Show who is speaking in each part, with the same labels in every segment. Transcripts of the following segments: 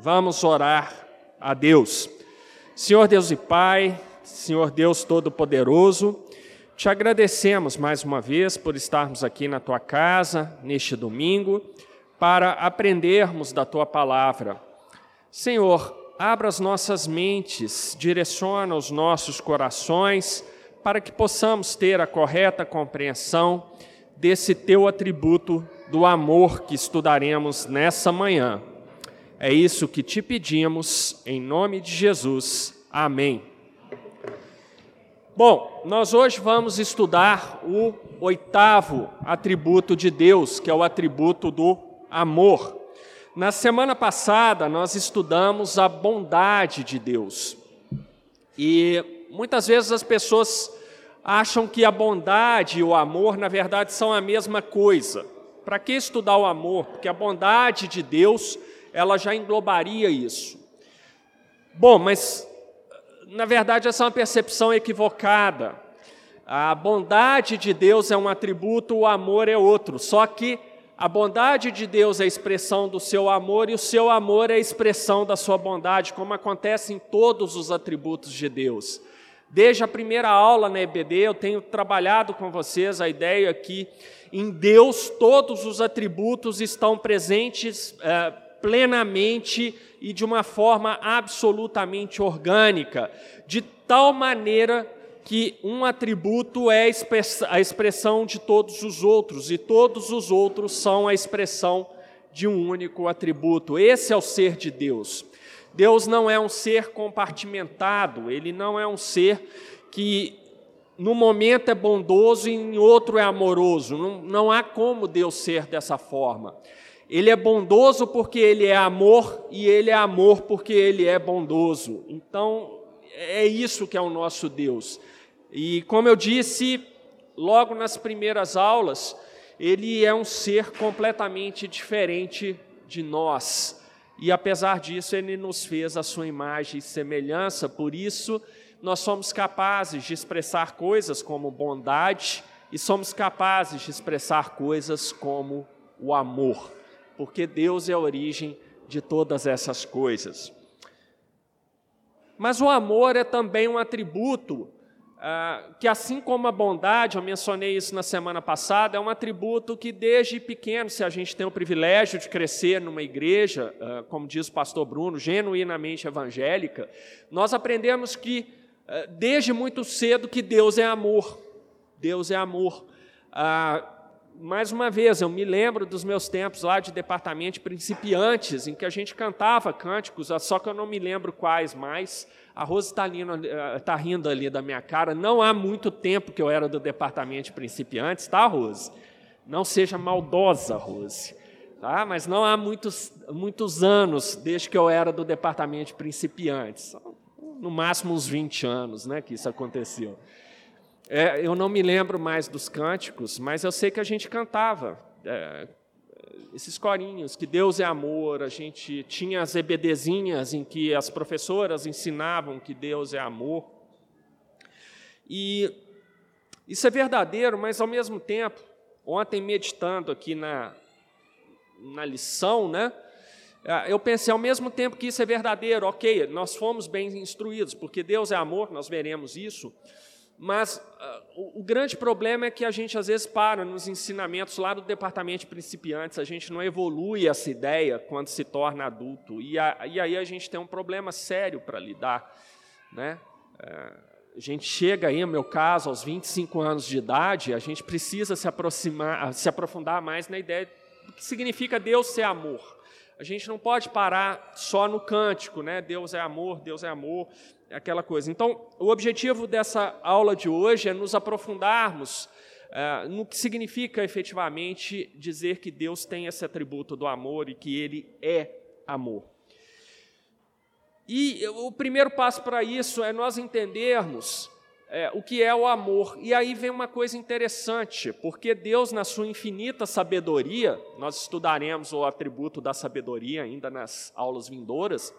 Speaker 1: Vamos orar a Deus. Senhor Deus e Pai, Senhor Deus Todo-Poderoso, te agradecemos mais uma vez por estarmos aqui na tua casa neste domingo para aprendermos da tua palavra. Senhor, abra as nossas mentes, direciona os nossos corações para que possamos ter a correta compreensão desse teu atributo do amor que estudaremos nessa manhã. É isso que te pedimos, em nome de Jesus. Amém. Bom, nós hoje vamos estudar o oitavo atributo de Deus, que é o atributo do amor. Na semana passada, nós estudamos a bondade de Deus. E muitas vezes as pessoas acham que a bondade e o amor, na verdade, são a mesma coisa. Para que estudar o amor? Porque a bondade de Deus ela já englobaria isso. Bom, mas na verdade essa é uma percepção equivocada. A bondade de Deus é um atributo, o amor é outro. Só que a bondade de Deus é a expressão do seu amor e o seu amor é a expressão da sua bondade, como acontece em todos os atributos de Deus. Desde a primeira aula na EBD, eu tenho trabalhado com vocês a ideia que em Deus todos os atributos estão presentes. É, plenamente e de uma forma absolutamente orgânica, de tal maneira que um atributo é a expressão de todos os outros e todos os outros são a expressão de um único atributo. Esse é o ser de Deus. Deus não é um ser compartimentado, ele não é um ser que no momento é bondoso e em outro é amoroso. Não, não há como Deus ser dessa forma. Ele é bondoso porque ele é amor e ele é amor porque ele é bondoso. Então, é isso que é o nosso Deus. E como eu disse logo nas primeiras aulas, ele é um ser completamente diferente de nós. E apesar disso, ele nos fez a sua imagem e semelhança, por isso nós somos capazes de expressar coisas como bondade e somos capazes de expressar coisas como o amor porque Deus é a origem de todas essas coisas. Mas o amor é também um atributo ah, que, assim como a bondade, eu mencionei isso na semana passada, é um atributo que desde pequeno, se a gente tem o privilégio de crescer numa igreja, ah, como diz o pastor Bruno, genuinamente evangélica, nós aprendemos que, ah, desde muito cedo, que Deus é amor. Deus é amor. Ah, mais uma vez, eu me lembro dos meus tempos lá de departamento de principiantes, em que a gente cantava cânticos, só que eu não me lembro quais mais. A Rose está tá rindo ali da minha cara. Não há muito tempo que eu era do departamento de principiantes, tá, Rose? Não seja maldosa, Rose. Tá? Mas não há muitos, muitos anos desde que eu era do departamento de principiantes. No máximo uns 20 anos né, que isso aconteceu. É, eu não me lembro mais dos cânticos, mas eu sei que a gente cantava é, esses corinhos, que Deus é amor, a gente tinha as EBDzinhas em que as professoras ensinavam que Deus é amor. E isso é verdadeiro, mas ao mesmo tempo, ontem meditando aqui na, na lição, né, é, eu pensei, ao mesmo tempo que isso é verdadeiro, ok, nós fomos bem instruídos, porque Deus é amor, nós veremos isso, mas uh, o, o, grande problema é que a gente às vezes para nos ensinamentos lá do departamento de principiantes, a gente não evolui essa ideia quando se torna adulto. E, a, e aí a gente tem um problema sério para lidar. Né? Uh, a gente chega aí, no meu caso, aos 25 anos de idade, a gente precisa se aproximar, se aprofundar mais na ideia do que significa Deus ser amor. A gente não pode parar só no cântico, né? Deus é amor, Deus é amor, aquela coisa. Então, o objetivo dessa aula de hoje é nos aprofundarmos é, no que significa efetivamente dizer que Deus tem esse atributo do amor e que Ele é amor. E o primeiro passo para isso é nós entendermos é, o que é o amor. E aí vem uma coisa interessante, porque Deus, na sua infinita sabedoria, nós estudaremos o atributo da sabedoria ainda nas aulas vindouras,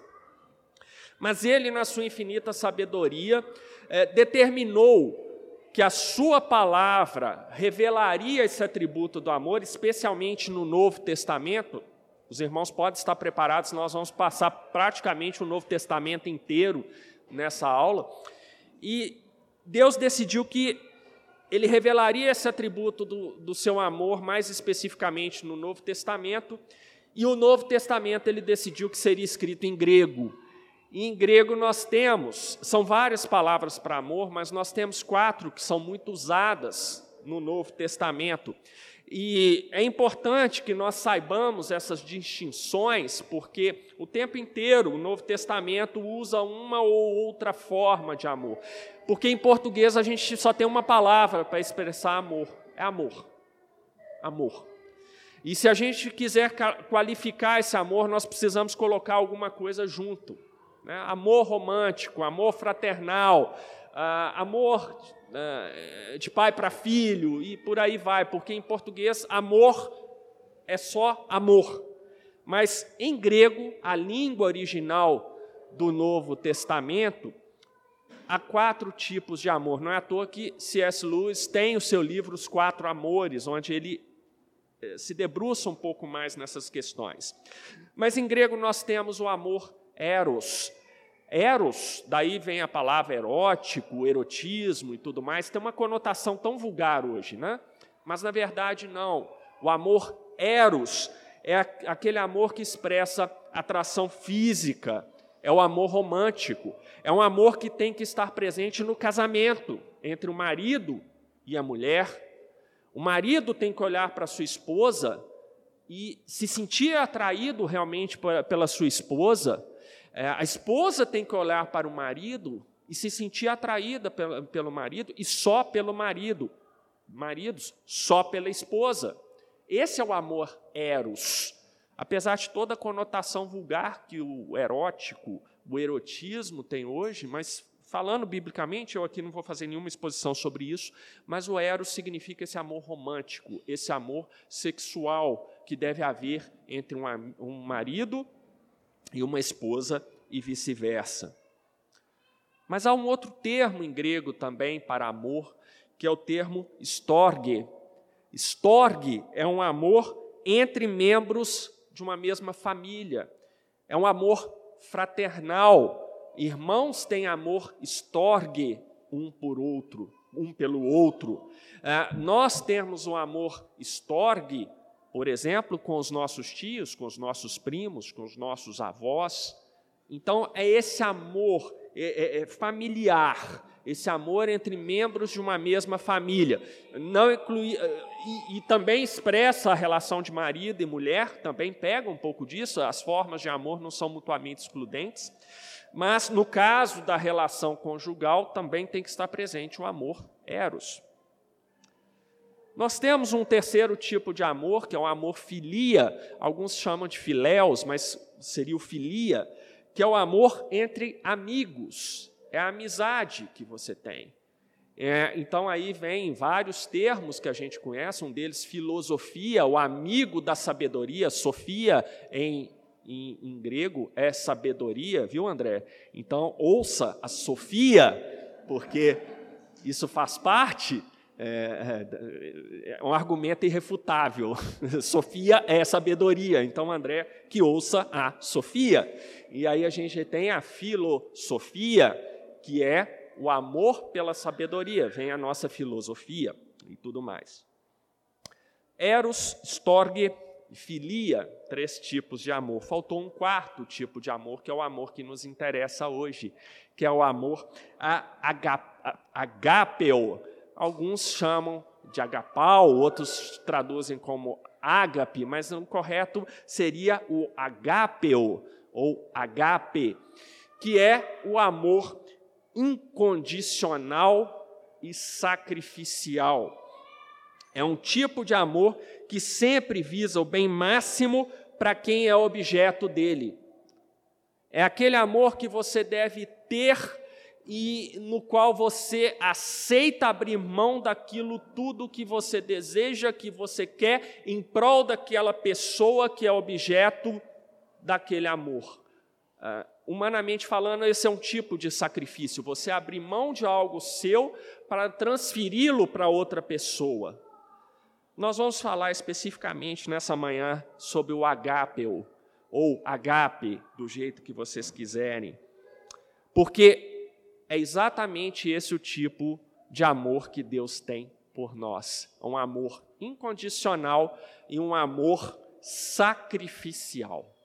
Speaker 1: mas Ele, na sua infinita sabedoria, é, determinou que a Sua palavra revelaria esse atributo do amor, especialmente no Novo Testamento, Os irmãos podem estar preparados, nós vamos passar praticamente o Novo Testamento inteiro nessa aula. E Deus decidiu que ele revelaria esse atributo do, do seu amor mais especificamente no Novo Testamento, e o Novo Testamento ele decidiu que seria escrito em grego. E em grego nós temos, são várias palavras para amor, mas nós temos quatro que são muito usadas no Novo Testamento. E é importante que nós saibamos essas distinções, porque o tempo inteiro o Novo Testamento usa uma ou outra forma de amor. Porque em português a gente só tem uma palavra para expressar amor: é amor. Amor. E se a gente quiser qualificar esse amor, nós precisamos colocar alguma coisa junto. Né? Amor romântico, amor fraternal, amor uh, de pai para filho e por aí vai, porque em português amor é só amor. Mas em grego, a língua original do Novo Testamento, há quatro tipos de amor. Não é à toa que C.S. Lewis tem o seu livro Os Quatro Amores, onde ele eh, se debruça um pouco mais nessas questões. Mas em grego nós temos o amor eros. Eros, daí vem a palavra erótico, erotismo e tudo mais, tem uma conotação tão vulgar hoje, né? Mas na verdade não. O amor eros é aquele amor que expressa atração física, é o amor romântico, é um amor que tem que estar presente no casamento entre o marido e a mulher, o marido tem que olhar para sua esposa e se sentir atraído realmente pela sua esposa. É, a esposa tem que olhar para o marido e se sentir atraída pelo marido e só pelo marido. Maridos, só pela esposa. Esse é o amor eros. Apesar de toda a conotação vulgar que o erótico, o erotismo tem hoje, mas Falando biblicamente, eu aqui não vou fazer nenhuma exposição sobre isso, mas o eros significa esse amor romântico, esse amor sexual que deve haver entre um marido e uma esposa e vice-versa. Mas há um outro termo em grego também para amor, que é o termo storge. Storge é um amor entre membros de uma mesma família. É um amor fraternal, Irmãos têm amor estorgue um por outro, um pelo outro. É, nós temos um amor estorgue, por exemplo, com os nossos tios, com os nossos primos, com os nossos avós. Então, é esse amor é, é, é familiar, esse amor entre membros de uma mesma família. Não inclui, é, e, e, também expressa a relação de marido e mulher, também pega um pouco disso, as formas de amor não são mutuamente excludentes. Mas no caso da relação conjugal, também tem que estar presente o amor eros. Nós temos um terceiro tipo de amor, que é o amor filia, alguns chamam de filéus, mas seria o filia, que é o amor entre amigos, é a amizade que você tem. É, então aí vem vários termos que a gente conhece, um deles filosofia, o amigo da sabedoria, sofia em em, em grego é sabedoria, viu, André? Então, ouça a Sofia, porque isso faz parte é, é, é, um argumento irrefutável. Sofia é sabedoria, então André que ouça a Sofia. E aí a gente tem a filosofia, que é o amor pela sabedoria, vem a nossa filosofia e tudo mais. Eros, Storge, filia, três tipos de amor. Faltou um quarto tipo de amor, que é o amor que nos interessa hoje, que é o amor agapeo. Alguns chamam de agapau, outros traduzem como ágape, mas o correto seria o agapeo, ou agape, que é o amor incondicional e sacrificial. É um tipo de amor que sempre visa o bem máximo para quem é objeto dele. É aquele amor que você deve ter e no qual você aceita abrir mão daquilo tudo que você deseja, que você quer, em prol daquela pessoa que é objeto daquele amor. Uh, humanamente falando, esse é um tipo de sacrifício, você abrir mão de algo seu para transferi-lo para outra pessoa. nós vamos falar especificamente nessa manhã sobre o agapeu, ou agape, do jeito que vocês quiserem, porque é exatamente esse o tipo de amor que Deus tem por nós. Um amor incondicional e um amor sacrificial.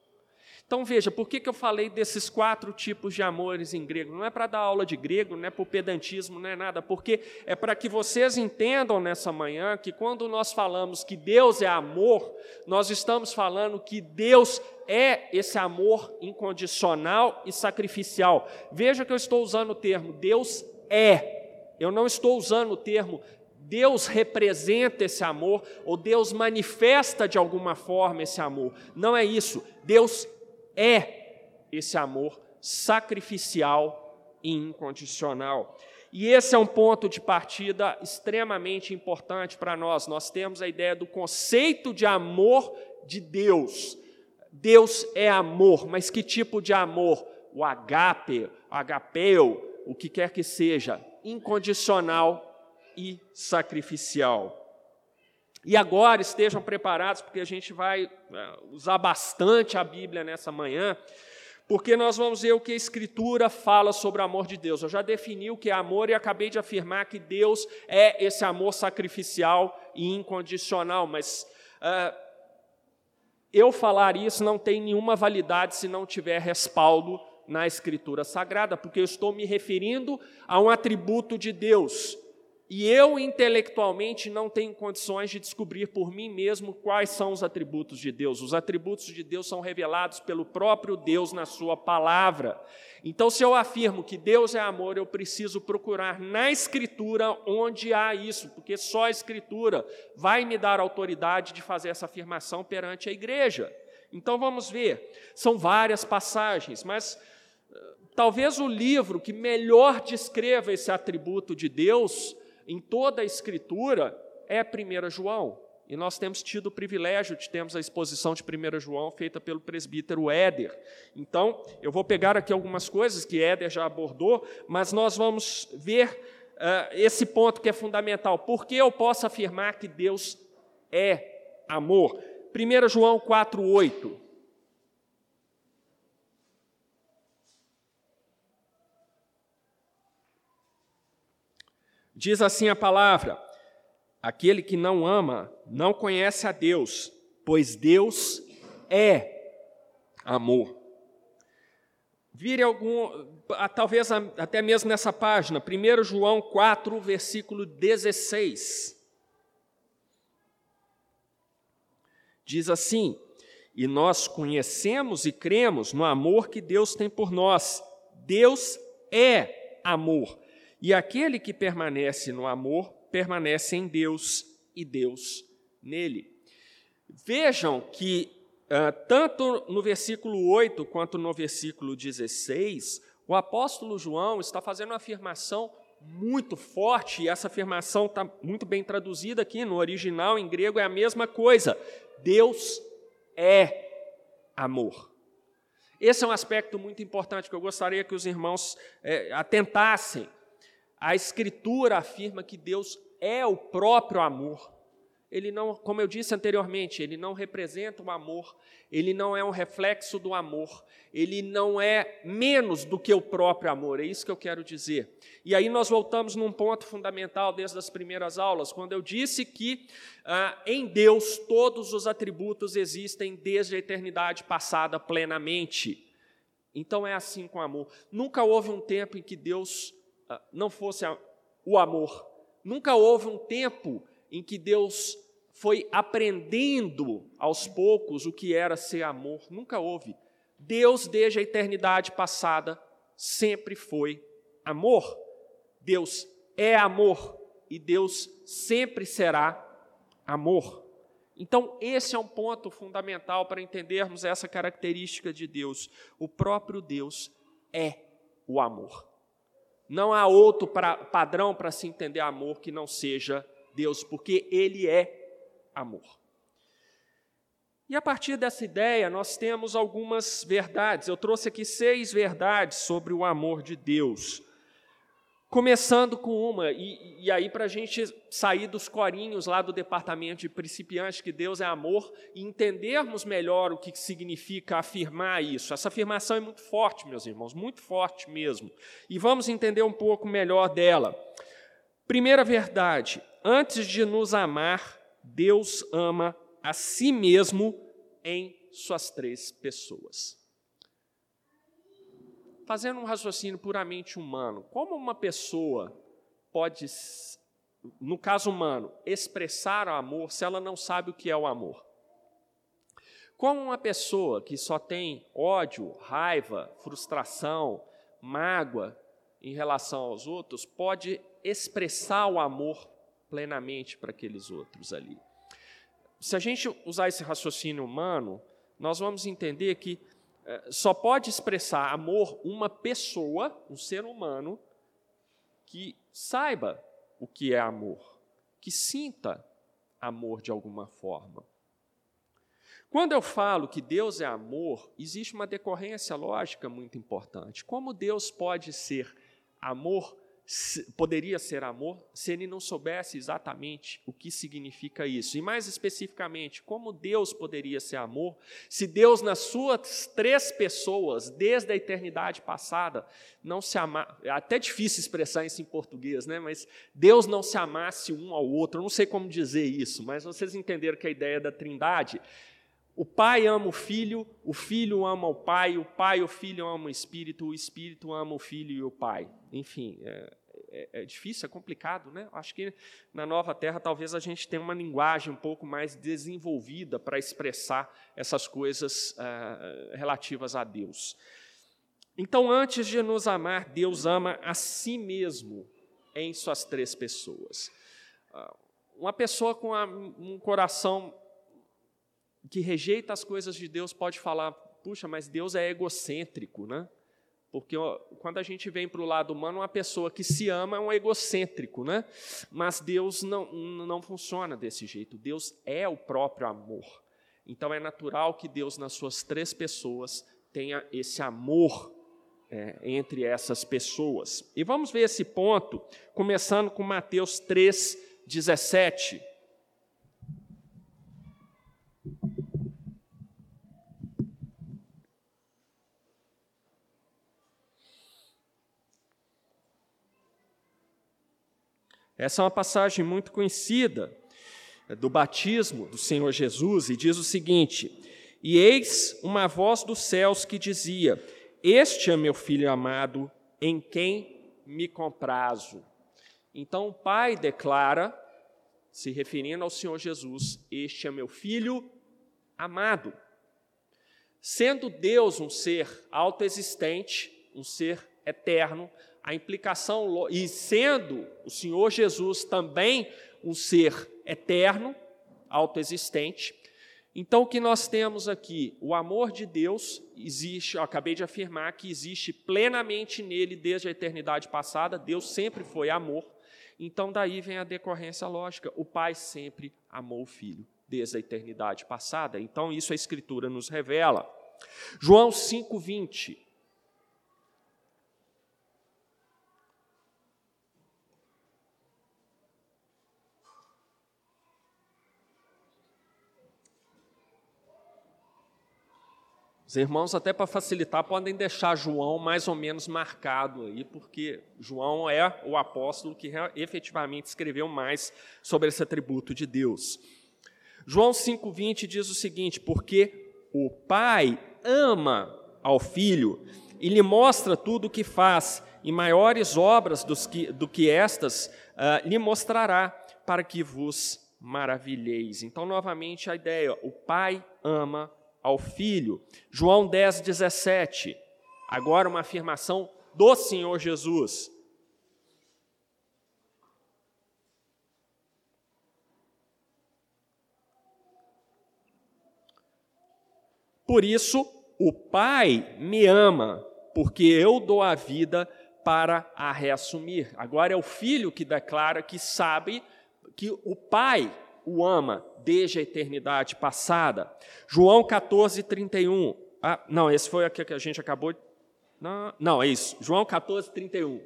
Speaker 1: Então veja, por que, que eu falei desses quatro tipos de amores em grego? Não é para dar aula de grego, não é por pedantismo, não é nada, porque é para que vocês entendam nessa manhã que quando nós falamos que Deus é amor, nós estamos falando que Deus é esse amor incondicional e sacrificial. Veja que eu estou usando o termo Deus é. Eu não estou usando o termo Deus representa esse amor ou Deus manifesta de alguma forma esse amor. Não é isso. Deus é esse amor sacrificial e incondicional. E esse é um ponto de partida extremamente importante para nós. Nós temos a ideia do conceito de amor de Deus. Deus é amor, mas que tipo de amor? O agape, agapeu, o que quer que seja, incondicional e sacrificial. E agora estejam preparados, porque a gente vai é, usar bastante a Bíblia nessa manhã, porque nós vamos ver o que a Escritura fala sobre o amor de Deus. Eu já defini o que é amor e acabei de afirmar que Deus é esse amor sacrificial e incondicional, mas uh, eu falar isso não tem nenhuma validade se não tiver respaldo na Escritura Sagrada, porque eu estou me referindo a um atributo de Deus e eu intelectualmente não tenho condições de descobrir por mim mesmo quais são os atributos de Deus. Os atributos de Deus são revelados pelo próprio Deus na Sua palavra. Então, se eu afirmo que Deus é amor, eu preciso procurar na Escritura onde há isso, porque só a Escritura vai me dar autoridade de fazer essa afirmação perante a igreja. Então, vamos ver. São várias passagens, mas eh, talvez o livro que melhor descreva esse atributo de Deus em toda a Escritura é 1 João. E nós temos tido o privilégio de termos a exposição de 1 João feita pelo presbítero Éder. Então, eu vou pegar aqui algumas coisas que Éder já abordou, mas nós vamos ver uh, esse ponto que é fundamental. Por que eu posso afirmar que Deus é amor? 1 João 4,8. Diz assim a palavra: aquele que não ama não conhece a Deus, pois Deus é amor. Vire algum, talvez até mesmo nessa página, 1 João 4, versículo 16. Diz assim: E nós conhecemos e cremos no amor que Deus tem por nós. Deus é amor. E aquele que permanece no amor, permanece em Deus e Deus nele. Vejam que, uh, tanto no versículo 8 quanto no versículo 16, o apóstolo João está fazendo uma afirmação muito forte, e essa afirmação está muito bem traduzida aqui no original, em grego, é a mesma coisa. Deus é amor. Esse é um aspecto muito importante que eu gostaria que os irmãos é, atentassem. A Escritura afirma que Deus é o próprio amor. Ele não, como eu disse anteriormente, ele não representa o amor, ele não é um reflexo do amor, ele não é menos do que o próprio amor, é isso que eu quero dizer. E aí nós voltamos num ponto fundamental desde as primeiras aulas, quando eu disse que ah, em Deus todos os atributos existem desde a eternidade passada plenamente. Então é assim com o amor. Nunca houve um tempo em que Deus não fosse o amor. Nunca houve um tempo em que Deus foi aprendendo aos poucos o que era ser amor. Nunca houve. Deus, desde a eternidade passada, sempre foi amor. Deus é amor e Deus sempre será amor. Então, esse é um ponto fundamental para entendermos essa característica de Deus. O próprio Deus é o amor. Não há outro pra, padrão para se entender amor que não seja Deus, porque Ele é amor. E a partir dessa ideia, nós temos algumas verdades. Eu trouxe aqui seis verdades sobre o amor de Deus. Começando com uma, e, e aí para a gente sair dos corinhos lá do departamento de principiantes, que Deus é amor, e entendermos melhor o que significa afirmar isso. Essa afirmação é muito forte, meus irmãos, muito forte mesmo. E vamos entender um pouco melhor dela. Primeira verdade: antes de nos amar, Deus ama a si mesmo em suas três pessoas fazendo um raciocínio puramente humano, como uma pessoa pode, no caso humano, expressar o amor se ela não sabe o que é o amor? Como uma pessoa que só tem ódio, raiva, frustração, mágoa em relação aos outros pode expressar o amor plenamente para aqueles outros ali? Se a gente usar esse raciocínio humano, nós vamos entender que só pode expressar amor uma pessoa, um ser humano, que saiba o que é amor, que sinta amor de alguma forma. Quando eu falo que Deus é amor, existe uma decorrência lógica muito importante. Como Deus pode ser amor poderia ser amor se ele não soubesse exatamente o que significa isso. E mais especificamente, como Deus poderia ser amor se Deus, nas suas três pessoas, desde a eternidade passada, não se amasse. É até difícil expressar isso em português, né? mas Deus não se amasse um ao outro. Eu não sei como dizer isso, mas vocês entenderam que a ideia da trindade o pai ama o filho, o filho ama o pai, o pai o filho amam o espírito, o espírito ama o filho e o pai. Enfim, é, é, é, difícil, é complicado, né? Acho que na nova terra talvez a gente tenha uma linguagem um pouco mais desenvolvida para expressar essas coisas uh, relativas a Deus. Então, antes de nos amar, Deus ama a si mesmo em suas três pessoas. Uh, uma pessoa com um coração que rejeita as coisas de Deus pode falar: puxa, mas Deus é egocêntrico, né? Porque ó, quando a gente vem para o lado humano, uma pessoa que se ama é um egocêntrico, né? Mas Deus não, não funciona desse jeito. Deus é o próprio amor. Então é natural que Deus, nas suas três pessoas, tenha esse amor é, entre essas pessoas. E vamos ver esse ponto, começando com Mateus 3, 17. Essa é uma passagem muito conhecida é, do batismo do Senhor Jesus e diz o seguinte: E eis uma voz dos céus que dizia: Este é meu filho amado, em quem me comprazo. Então o Pai declara, se referindo ao Senhor Jesus: Este é meu filho amado. Sendo Deus um ser autoexistente, um ser eterno, a implicação, e sendo o Senhor Jesus também um ser eterno, autoexistente, então o que nós temos aqui? O amor de Deus existe, eu acabei de afirmar que existe plenamente nele desde a eternidade passada, Deus sempre foi amor, então daí vem a decorrência lógica, o Pai sempre amou o Filho desde a eternidade passada, então isso a Escritura nos revela. João 5,20 Os irmãos, até para facilitar, podem deixar João mais ou menos marcado aí, porque João é o apóstolo que efetivamente escreveu mais sobre esse atributo de Deus. João 5,20 diz o seguinte: Porque o Pai ama ao Filho e lhe mostra tudo o que faz, e maiores obras que, do que estas uh, lhe mostrará, para que vos maravilheis. Então, novamente, a ideia: o Pai ama ao Filho. João 10, 17. Agora uma afirmação do Senhor Jesus. Por isso, o Pai me ama, porque eu dou a vida para a reassumir. Agora é o filho que declara que sabe que o Pai o ama desde a eternidade passada. João 14, 31. Ah, não, esse foi aqui que a gente acabou. De... Não, não, é isso. João 14, 31.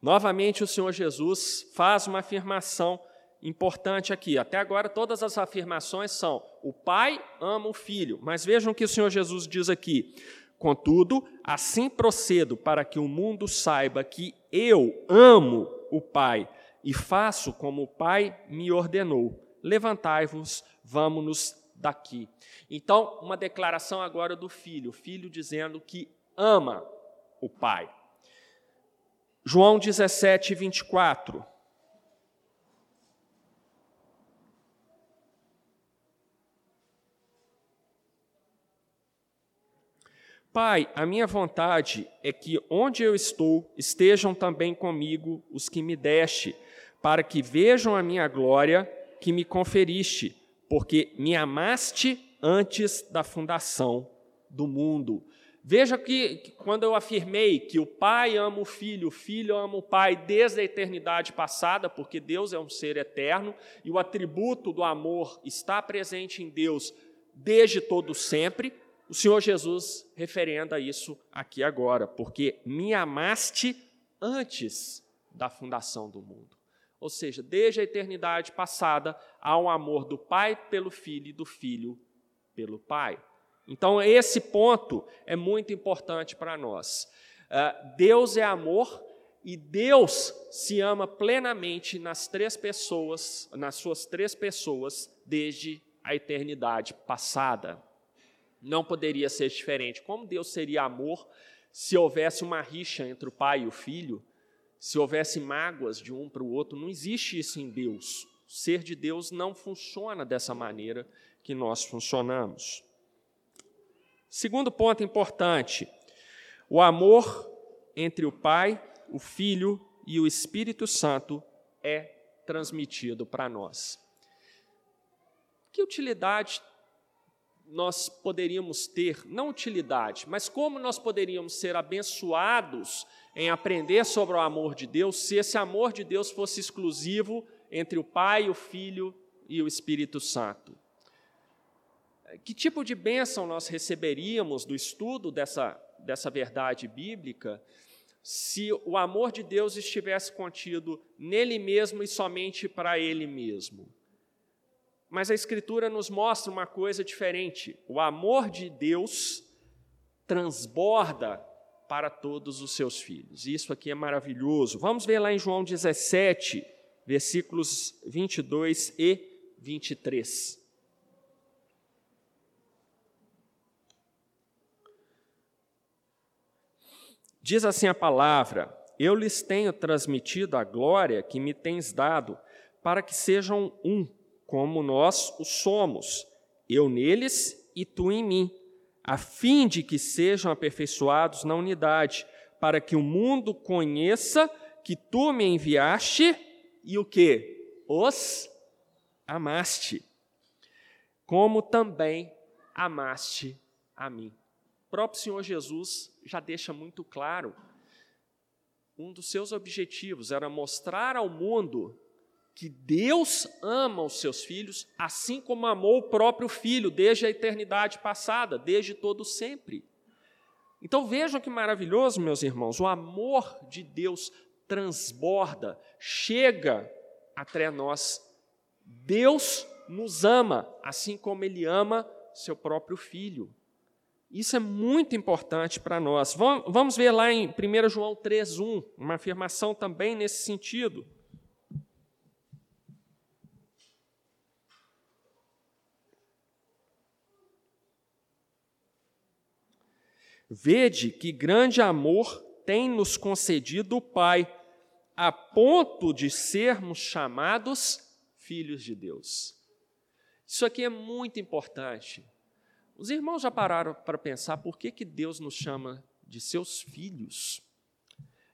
Speaker 1: Novamente, o Senhor Jesus faz uma afirmação importante aqui. Até agora, todas as afirmações são: o Pai ama o Filho. Mas vejam o que o Senhor Jesus diz aqui. Contudo, assim procedo para que o mundo saiba que eu amo o Pai e faço como o Pai me ordenou. Levantai-vos, vamos-nos daqui. Então, uma declaração agora do filho, o filho dizendo que ama o Pai. João 17, 24. Pai, a minha vontade é que onde eu estou estejam também comigo os que me deste, para que vejam a minha glória que me conferiste, porque me amaste antes da fundação do mundo. Veja que, que, quando eu afirmei que o Pai ama o Filho, o Filho ama o Pai desde a eternidade passada, porque Deus é um ser eterno e o atributo do amor está presente em Deus desde todo sempre, o Senhor Jesus referenda isso aqui agora, porque me amaste antes da fundação do mundo. Ou seja, desde a eternidade passada, há um amor do Pai pelo Filho e do Filho pelo Pai. Então, esse ponto é muito importante para nós. Uh, Deus é amor e Deus se ama plenamente nas três pessoas, nas suas três pessoas, desde a eternidade passada. Não poderia ser diferente. Como Deus seria amor se houvesse uma rixa entre o pai e o filho? se houvesse mágoas de um para o outro, não existe isso em Deus. O ser de Deus não funciona dessa maneira que nós funcionamos. Segundo ponto importante: o amor entre o Pai, o Filho e o Espírito Santo é transmitido para nós. Que utilidade nós poderíamos ter, não utilidade, mas como nós poderíamos ser abençoados em aprender sobre o amor de Deus se esse amor de Deus fosse exclusivo entre o Pai, o Filho e o Espírito Santo. Que tipo de bênção nós receberíamos do estudo dessa, dessa verdade bíblica se o amor de Deus estivesse contido nele mesmo e somente para ele mesmo? Mas a Escritura nos mostra uma coisa diferente. O amor de Deus transborda para todos os seus filhos. Isso aqui é maravilhoso. Vamos ver lá em João 17, versículos 22 e 23. Diz assim a palavra: Eu lhes tenho transmitido a glória que me tens dado, para que sejam um como nós o somos, eu neles e tu em mim, a fim de que sejam aperfeiçoados na unidade, para que o mundo conheça que tu me enviaste e o que? Os amaste, como também amaste a mim. O próprio Senhor Jesus já deixa muito claro. Um dos seus objetivos era mostrar ao mundo que Deus ama os seus filhos, assim como amou o próprio filho desde a eternidade passada, desde todo sempre. Então vejam que maravilhoso, meus irmãos, o amor de Deus transborda, chega até nós. Deus nos ama, assim como ele ama seu próprio filho. Isso é muito importante para nós. Vamos ver lá em 1 João 3,1, uma afirmação também nesse sentido. Vede que grande amor tem nos concedido o Pai, a ponto de sermos chamados filhos de Deus. Isso aqui é muito importante. Os irmãos já pararam para pensar por que, que Deus nos chama de seus filhos?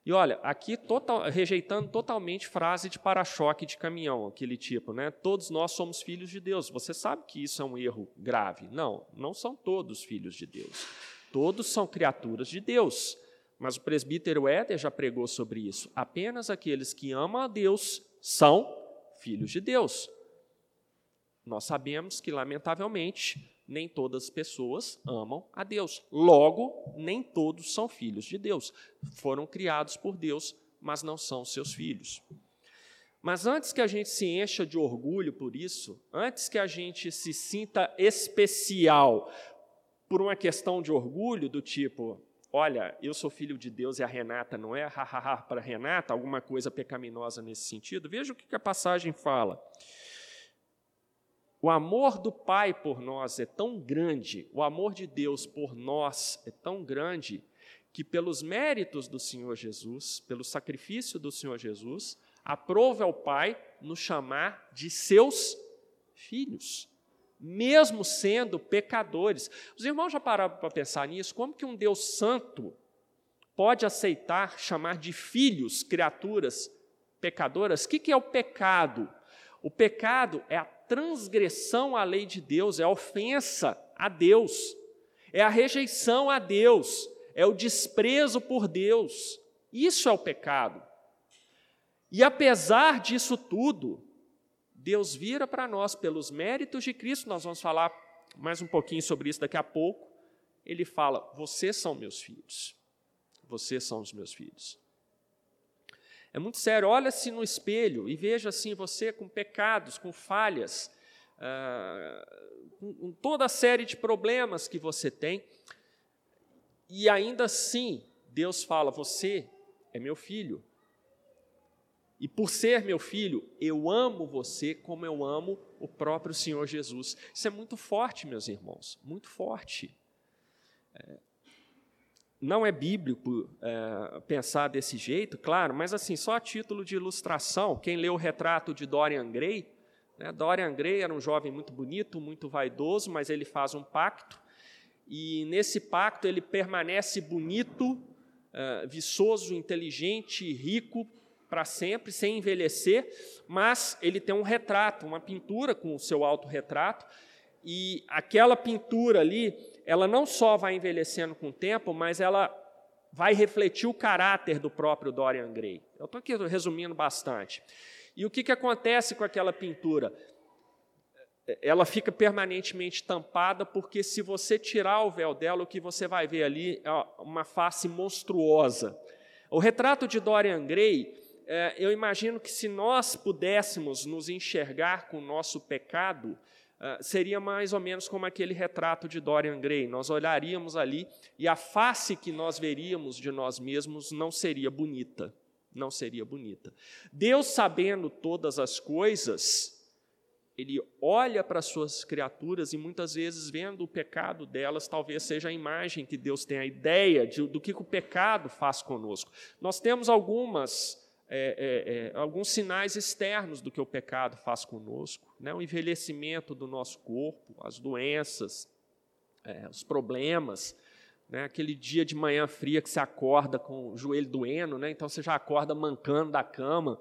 Speaker 1: E olha, aqui total, rejeitando totalmente frase de para-choque de caminhão, aquele tipo, né? Todos nós somos filhos de Deus. Você sabe que isso é um erro grave? Não, não são todos filhos de Deus. Todos são criaturas de Deus. Mas o presbítero Éder já pregou sobre isso. Apenas aqueles que amam a Deus são filhos de Deus. Nós sabemos que, lamentavelmente, nem todas as pessoas amam a Deus. Logo, nem todos são filhos de Deus. Foram criados por Deus, mas não são seus filhos. Mas antes que a gente se encha de orgulho por isso, antes que a gente se sinta especial por uma questão de orgulho, do tipo, olha, eu sou filho de Deus e a Renata não é, hahaha, para Renata, alguma coisa pecaminosa nesse sentido, veja o que a passagem fala. O amor do Pai por nós é tão grande, o amor de Deus por nós é tão grande, que pelos méritos do Senhor Jesus, pelo sacrifício do Senhor Jesus, aprove ao Pai nos chamar de seus filhos, mesmo sendo pecadores. Os irmãos já pararam para pensar nisso? Como que um Deus santo pode aceitar chamar de filhos criaturas pecadoras? O que é o pecado? O pecado é a transgressão à lei de Deus, é a ofensa a Deus, é a rejeição a Deus, é o desprezo por Deus. Isso é o pecado. E apesar disso tudo, Deus vira para nós pelos méritos de Cristo, nós vamos falar mais um pouquinho sobre isso daqui a pouco. Ele fala: Vocês são meus filhos. Vocês são os meus filhos. É muito sério. Olha-se no espelho e veja assim você com pecados, com falhas, ah, com toda a série de problemas que você tem. E ainda assim, Deus fala: Você é meu filho. E por ser meu filho, eu amo você como eu amo o próprio Senhor Jesus. Isso é muito forte, meus irmãos, muito forte. É, não é bíblico é, pensar desse jeito, claro, mas assim, só a título de ilustração, quem leu o retrato de Dorian Gray, né, Dorian Gray era um jovem muito bonito, muito vaidoso, mas ele faz um pacto, e nesse pacto ele permanece bonito, é, viçoso, inteligente, rico, para sempre, sem envelhecer, mas ele tem um retrato, uma pintura com o seu autorretrato, e aquela pintura ali, ela não só vai envelhecendo com o tempo, mas ela vai refletir o caráter do próprio Dorian Gray. Eu estou aqui resumindo bastante. E o que, que acontece com aquela pintura? Ela fica permanentemente tampada, porque se você tirar o véu dela, o que você vai ver ali é uma face monstruosa. O retrato de Dorian Gray é, eu imagino que se nós pudéssemos nos enxergar com o nosso pecado, é, seria mais ou menos como aquele retrato de Dorian Gray. Nós olharíamos ali e a face que nós veríamos de nós mesmos não seria bonita. Não seria bonita. Deus, sabendo todas as coisas, ele olha para as suas criaturas e muitas vezes, vendo o pecado delas, talvez seja a imagem que Deus tem, a ideia de, do que o pecado faz conosco. Nós temos algumas é, é, é, alguns sinais externos do que o pecado faz conosco, né? o envelhecimento do nosso corpo, as doenças, é, os problemas, né? aquele dia de manhã fria que você acorda com o joelho doendo, né? então você já acorda mancando da cama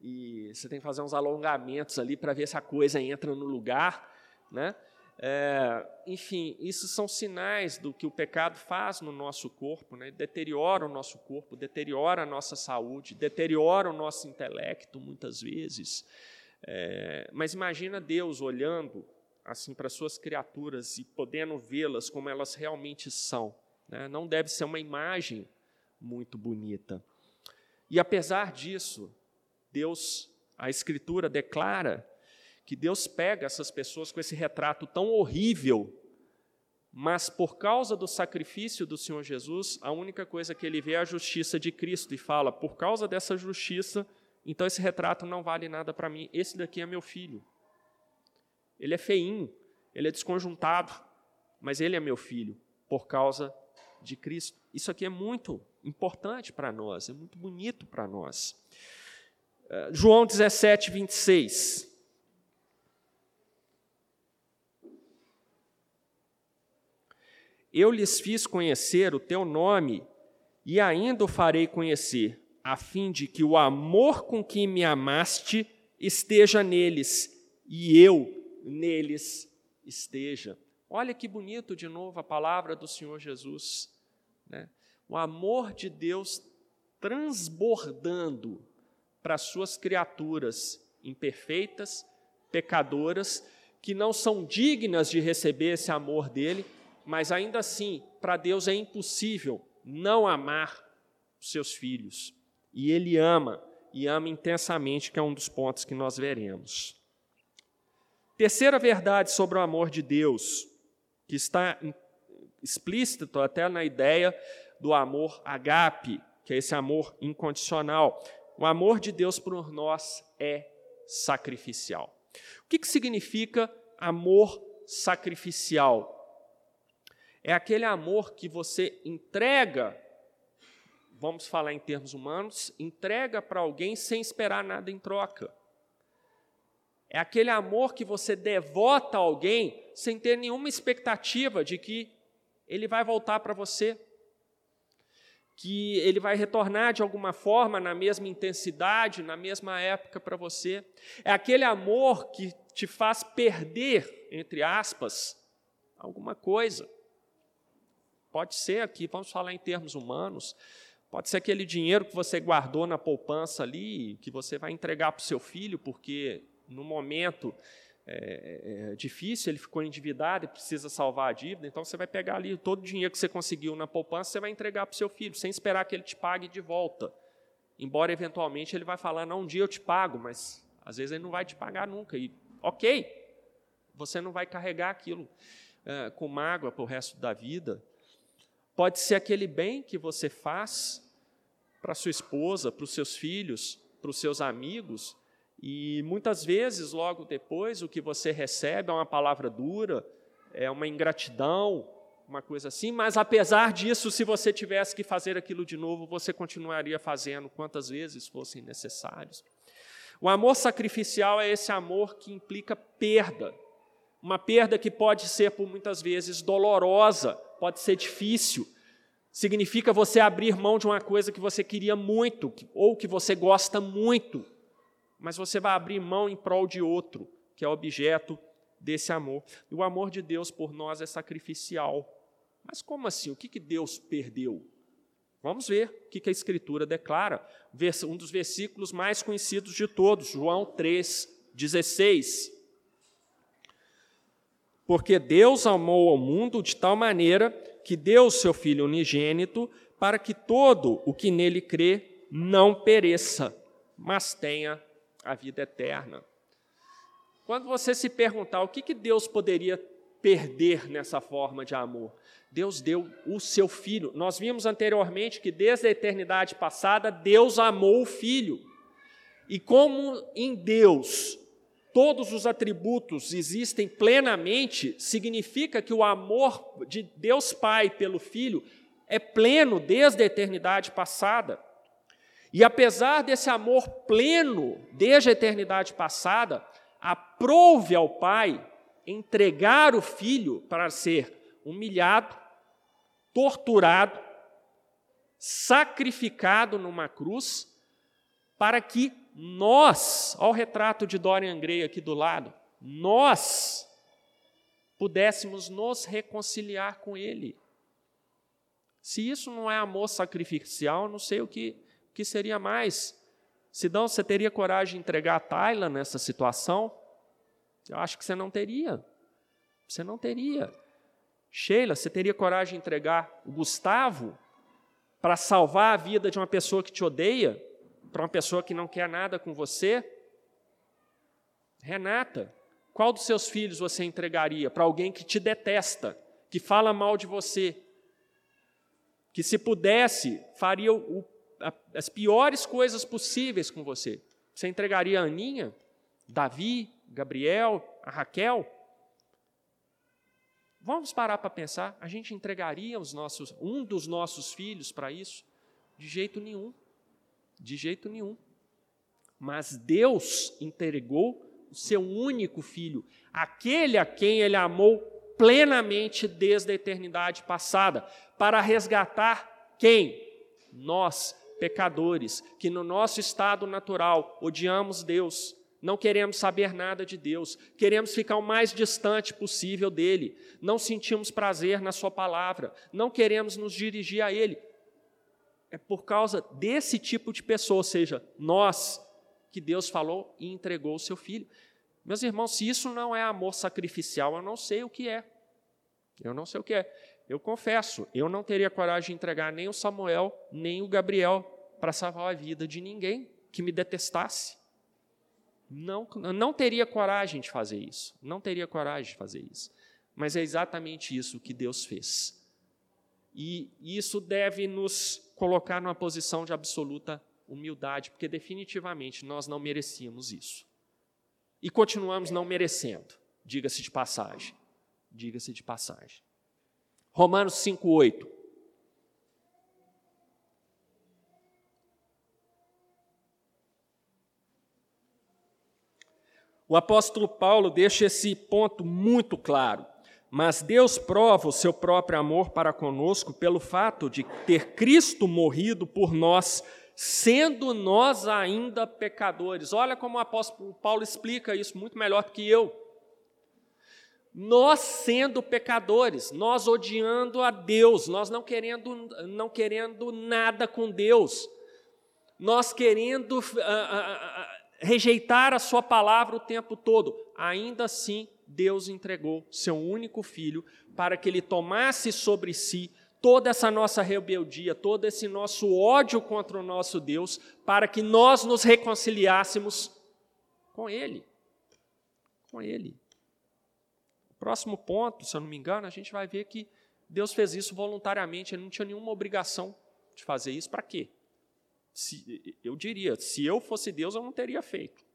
Speaker 1: e você tem que fazer uns alongamentos ali para ver se a coisa entra no lugar, né? É, enfim, isso são sinais do que o pecado faz no nosso corpo, né? deteriora o nosso corpo, deteriora a nossa saúde, deteriora o nosso intelecto, muitas vezes. É, mas imagina Deus olhando assim para suas criaturas e podendo vê-las como elas realmente são. Né? Não deve ser uma imagem muito bonita. E apesar disso, Deus, a Escritura declara que Deus pega essas pessoas com esse retrato tão horrível, mas por causa do sacrifício do Senhor Jesus, a única coisa que ele vê é a justiça de Cristo e fala: por causa dessa justiça, então esse retrato não vale nada para mim. Esse daqui é meu filho. Ele é feinho, ele é desconjuntado, mas ele é meu filho por causa de Cristo. Isso aqui é muito importante para nós, é muito bonito para nós. Eh, João 17, 26. Eu lhes fiz conhecer o teu nome e ainda o farei conhecer, a fim de que o amor com que me amaste esteja neles e eu neles esteja. Olha que bonito de novo a palavra do Senhor Jesus. Né? O amor de Deus transbordando para as suas criaturas imperfeitas, pecadoras, que não são dignas de receber esse amor dele, mas ainda assim, para Deus é impossível não amar os seus filhos. E ele ama, e ama intensamente, que é um dos pontos que nós veremos. Terceira verdade sobre o amor de Deus, que está explícito até na ideia do amor agape, que é esse amor incondicional. O amor de Deus por nós é sacrificial. O que, que significa amor sacrificial? É aquele amor que você entrega, vamos falar em termos humanos, entrega para alguém sem esperar nada em troca. É aquele amor que você devota a alguém sem ter nenhuma expectativa de que ele vai voltar para você, que ele vai retornar de alguma forma na mesma intensidade, na mesma época para você. É aquele amor que te faz perder, entre aspas, alguma coisa. Pode ser aqui, vamos falar em termos humanos, pode ser aquele dinheiro que você guardou na poupança ali, que você vai entregar para o seu filho, porque no momento é, é, difícil, ele ficou endividado e precisa salvar a dívida, então você vai pegar ali todo o dinheiro que você conseguiu na poupança, você vai entregar para o seu filho, sem esperar que ele te pague de volta. Embora eventualmente ele vai falar, não, um dia eu te pago, mas às vezes ele não vai te pagar nunca. E ok, você não vai carregar aquilo é, com mágoa para o resto da vida. Pode ser aquele bem que você faz para sua esposa, para os seus filhos, para os seus amigos, e muitas vezes, logo depois, o que você recebe é uma palavra dura, é uma ingratidão, uma coisa assim, mas apesar disso, se você tivesse que fazer aquilo de novo, você continuaria fazendo quantas vezes fossem necessários. O amor sacrificial é esse amor que implica perda, uma perda que pode ser, por muitas vezes, dolorosa, pode ser difícil. Significa você abrir mão de uma coisa que você queria muito, ou que você gosta muito, mas você vai abrir mão em prol de outro, que é objeto desse amor. E o amor de Deus por nós é sacrificial. Mas como assim? O que, que Deus perdeu? Vamos ver o que, que a Escritura declara. Um dos versículos mais conhecidos de todos, João 3, 16 porque Deus amou ao mundo de tal maneira que deu o seu Filho unigênito para que todo o que nele crê não pereça, mas tenha a vida eterna. Quando você se perguntar o que, que Deus poderia perder nessa forma de amor, Deus deu o seu Filho. Nós vimos anteriormente que desde a eternidade passada, Deus amou o Filho. E como em Deus todos os atributos existem plenamente, significa que o amor de Deus Pai pelo Filho é pleno desde a eternidade passada. E apesar desse amor pleno desde a eternidade passada, aprove ao Pai entregar o Filho para ser humilhado, torturado, sacrificado numa cruz, para que nós, ao retrato de Dorian Gray aqui do lado, nós pudéssemos nos reconciliar com Ele. Se isso não é amor sacrificial, não sei o que, o que seria mais. Sidão, você teria coragem de entregar a Tayla nessa situação? Eu acho que você não teria. Você não teria. Sheila, você teria coragem de entregar o Gustavo para salvar a vida de uma pessoa que te odeia? Para uma pessoa que não quer nada com você? Renata, qual dos seus filhos você entregaria para alguém que te detesta, que fala mal de você, que se pudesse faria o, a, as piores coisas possíveis com você? Você entregaria a Aninha, Davi, Gabriel, a Raquel? Vamos parar para pensar, a gente entregaria os nossos, um dos nossos filhos para isso? De jeito nenhum. De jeito nenhum. Mas Deus entregou o seu único filho, aquele a quem ele amou plenamente desde a eternidade passada, para resgatar quem? Nós, pecadores, que no nosso estado natural odiamos Deus, não queremos saber nada de Deus, queremos ficar o mais distante possível dele, não sentimos prazer na Sua palavra, não queremos nos dirigir a Ele é por causa desse tipo de pessoa, ou seja, nós, que Deus falou e entregou o seu filho. Meus irmãos, se isso não é amor sacrificial, eu não sei o que é. Eu não sei o que é. Eu confesso, eu não teria coragem de entregar nem o Samuel, nem o Gabriel para salvar a vida de ninguém que me detestasse. Não, não teria coragem de fazer isso. Não teria coragem de fazer isso. Mas é exatamente isso que Deus fez. E isso deve nos colocar numa posição de absoluta humildade, porque definitivamente nós não merecíamos isso. E continuamos não merecendo, diga-se de passagem. Diga-se de passagem. Romanos 5,8. O apóstolo Paulo deixa esse ponto muito claro. Mas Deus prova o seu próprio amor para conosco pelo fato de ter Cristo morrido por nós, sendo nós ainda pecadores. Olha como o apóstolo Paulo explica isso muito melhor do que eu. Nós sendo pecadores, nós odiando a Deus, nós não querendo, não querendo nada com Deus, nós querendo uh, uh, uh, rejeitar a Sua palavra o tempo todo, ainda assim Deus entregou seu único filho para que ele tomasse sobre si toda essa nossa rebeldia, todo esse nosso ódio contra o nosso Deus, para que nós nos reconciliássemos com Ele. Com Ele. Próximo ponto, se eu não me engano, a gente vai ver que Deus fez isso voluntariamente, Ele não tinha nenhuma obrigação de fazer isso. Para quê? Se, eu diria, se eu fosse Deus, eu não teria feito.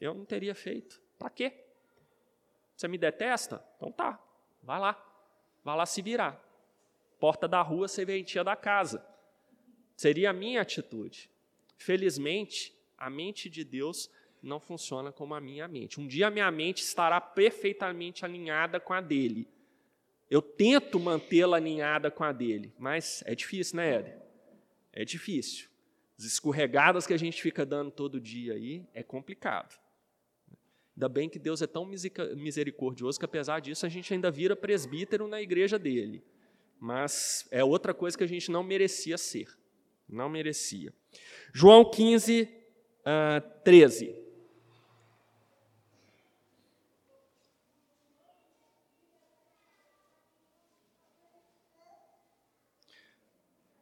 Speaker 1: Eu não teria feito. Para quê? Você me detesta? Então tá, vai lá. Vai lá se virar. Porta da rua, serventia da casa. Seria a minha atitude. Felizmente, a mente de Deus não funciona como a minha mente. Um dia a minha mente estará perfeitamente alinhada com a dele. Eu tento mantê-la alinhada com a dele, mas é difícil, né, Éder? É difícil. As escorregadas que a gente fica dando todo dia aí é complicado. Ainda bem que Deus é tão misericordioso que, apesar disso, a gente ainda vira presbítero na igreja dele. Mas é outra coisa que a gente não merecia ser. Não merecia. João 15, uh, 13.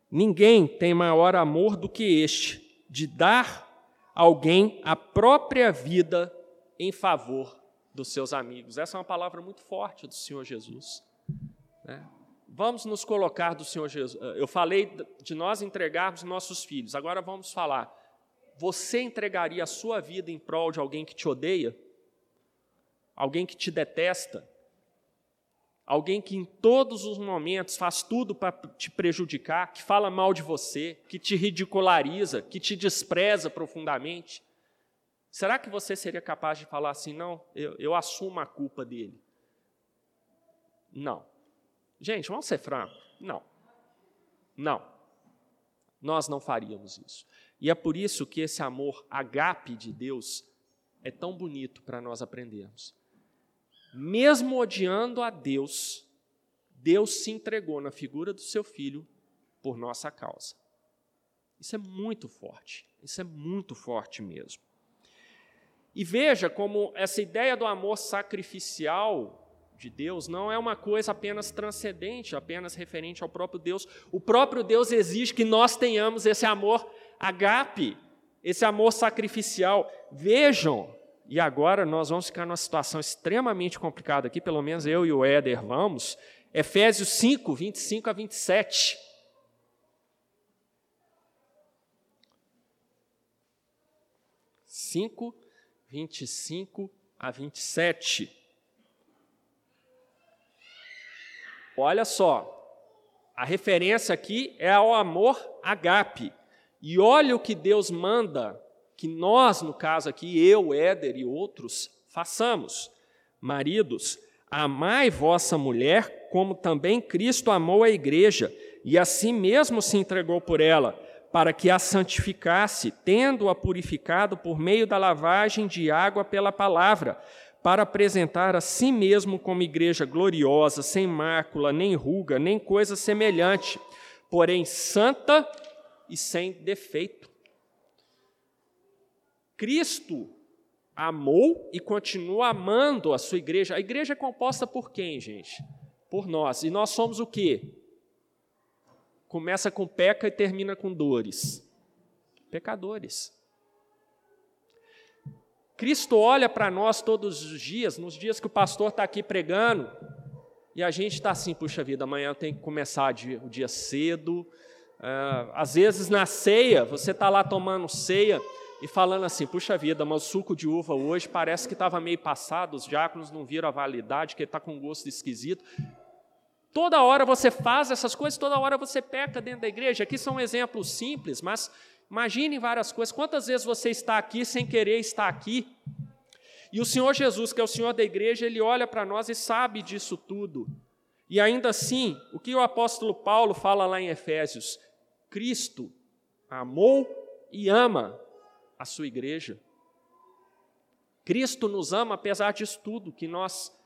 Speaker 1: Ninguém tem maior amor do que este, de dar alguém a própria vida em favor dos seus amigos. Essa é uma palavra muito forte do Senhor Jesus. Né? Vamos nos colocar do Senhor Jesus. Eu falei de nós entregarmos nossos filhos, agora vamos falar. Você entregaria a sua vida em prol de alguém que te odeia? Alguém que te detesta? Alguém que em todos os momentos faz tudo para te prejudicar, que fala mal de você, que te ridiculariza, que te despreza profundamente? Será que você seria capaz de falar assim, não, eu, eu assumo a culpa dele? Não. Gente, vamos ser francos. Não. Não. Nós não faríamos isso. E é por isso que esse amor agape de Deus é tão bonito para nós aprendermos. Mesmo odiando a Deus, Deus se entregou na figura do seu filho por nossa causa. Isso é muito forte. Isso é muito forte mesmo. E veja como essa ideia do amor sacrificial de Deus não é uma coisa apenas transcendente, apenas referente ao próprio Deus. O próprio Deus exige que nós tenhamos esse amor agape, esse amor sacrificial. Vejam, e agora nós vamos ficar numa situação extremamente complicada aqui, pelo menos eu e o Éder vamos. Efésios 5, 25 a 27. Cinco 25 a 27. Olha só, a referência aqui é ao amor agape. E olha o que Deus manda que nós, no caso aqui, eu, Éder e outros, façamos. Maridos, amai vossa mulher, como também Cristo amou a igreja, e assim mesmo se entregou por ela para que a santificasse, tendo-a purificado por meio da lavagem de água pela palavra, para apresentar a si mesmo como igreja gloriosa, sem mácula, nem ruga, nem coisa semelhante, porém santa e sem defeito. Cristo amou e continua amando a sua igreja. A igreja é composta por quem, gente? Por nós. E nós somos o quê? Começa com peca e termina com dores. pecadores. Cristo olha para nós todos os dias, nos dias que o pastor está aqui pregando, e a gente está assim, puxa vida, amanhã tem que começar o dia cedo. Uh, às vezes na ceia, você está lá tomando ceia e falando assim, puxa vida, mas o suco de uva hoje parece que estava meio passado, os diáconos não viram a validade, que está com um gosto esquisito. Toda hora você faz essas coisas, toda hora você peca dentro da igreja. Aqui são exemplos simples, mas imagine várias coisas. Quantas vezes você está aqui sem querer estar aqui? E o Senhor Jesus, que é o Senhor da igreja, ele olha para nós e sabe disso tudo. E ainda assim, o que o apóstolo Paulo fala lá em Efésios? Cristo amou e ama a sua igreja. Cristo nos ama apesar disso tudo que nós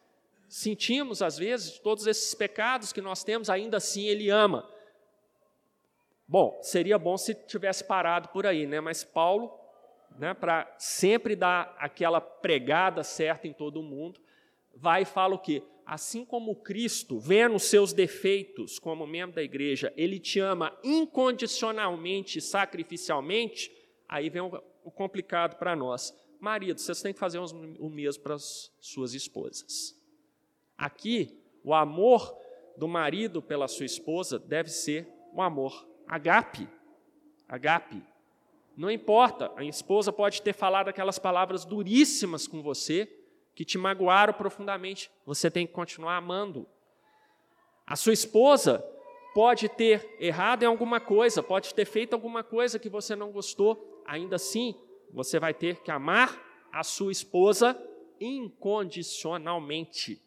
Speaker 1: sentimos às vezes, todos esses pecados que nós temos, ainda assim Ele ama. Bom, seria bom se tivesse parado por aí, né? Mas Paulo né, para sempre dar aquela pregada certa em todo mundo, vai e fala o quê? Assim como Cristo, vendo os seus defeitos como membro da igreja, ele te ama incondicionalmente, sacrificialmente, aí vem o complicado para nós. Marido, vocês têm que fazer o mesmo para as suas esposas. Aqui, o amor do marido pela sua esposa deve ser um amor agape. Agape. Não importa, a esposa pode ter falado aquelas palavras duríssimas com você, que te magoaram profundamente, você tem que continuar amando. A sua esposa pode ter errado em alguma coisa, pode ter feito alguma coisa que você não gostou, ainda assim, você vai ter que amar a sua esposa incondicionalmente.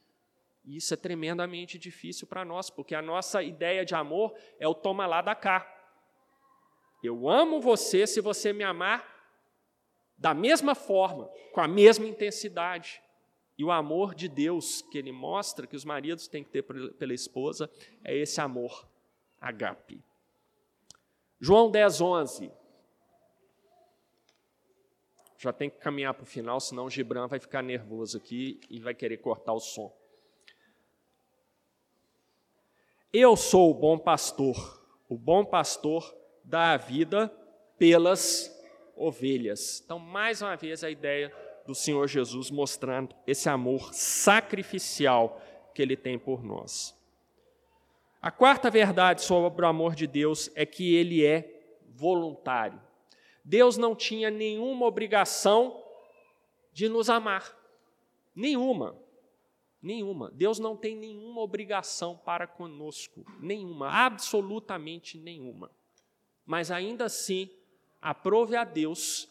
Speaker 1: E isso é tremendamente difícil para nós, porque a nossa ideia de amor é o toma lá da cá. Eu amo você se você me amar da mesma forma, com a mesma intensidade. E o amor de Deus que ele mostra que os maridos têm que ter pela esposa é esse amor agape. João 10, 11. Já tem que caminhar para o final, senão o Gibran vai ficar nervoso aqui e vai querer cortar o som. Eu sou o bom pastor. O bom pastor dá a vida pelas ovelhas. Então, mais uma vez, a ideia do Senhor Jesus mostrando esse amor sacrificial que ele tem por nós. A quarta verdade sobre o amor de Deus é que ele é voluntário. Deus não tinha nenhuma obrigação de nos amar. Nenhuma. Nenhuma. Deus não tem nenhuma obrigação para conosco. Nenhuma. Absolutamente nenhuma mas ainda assim aprove a Deus,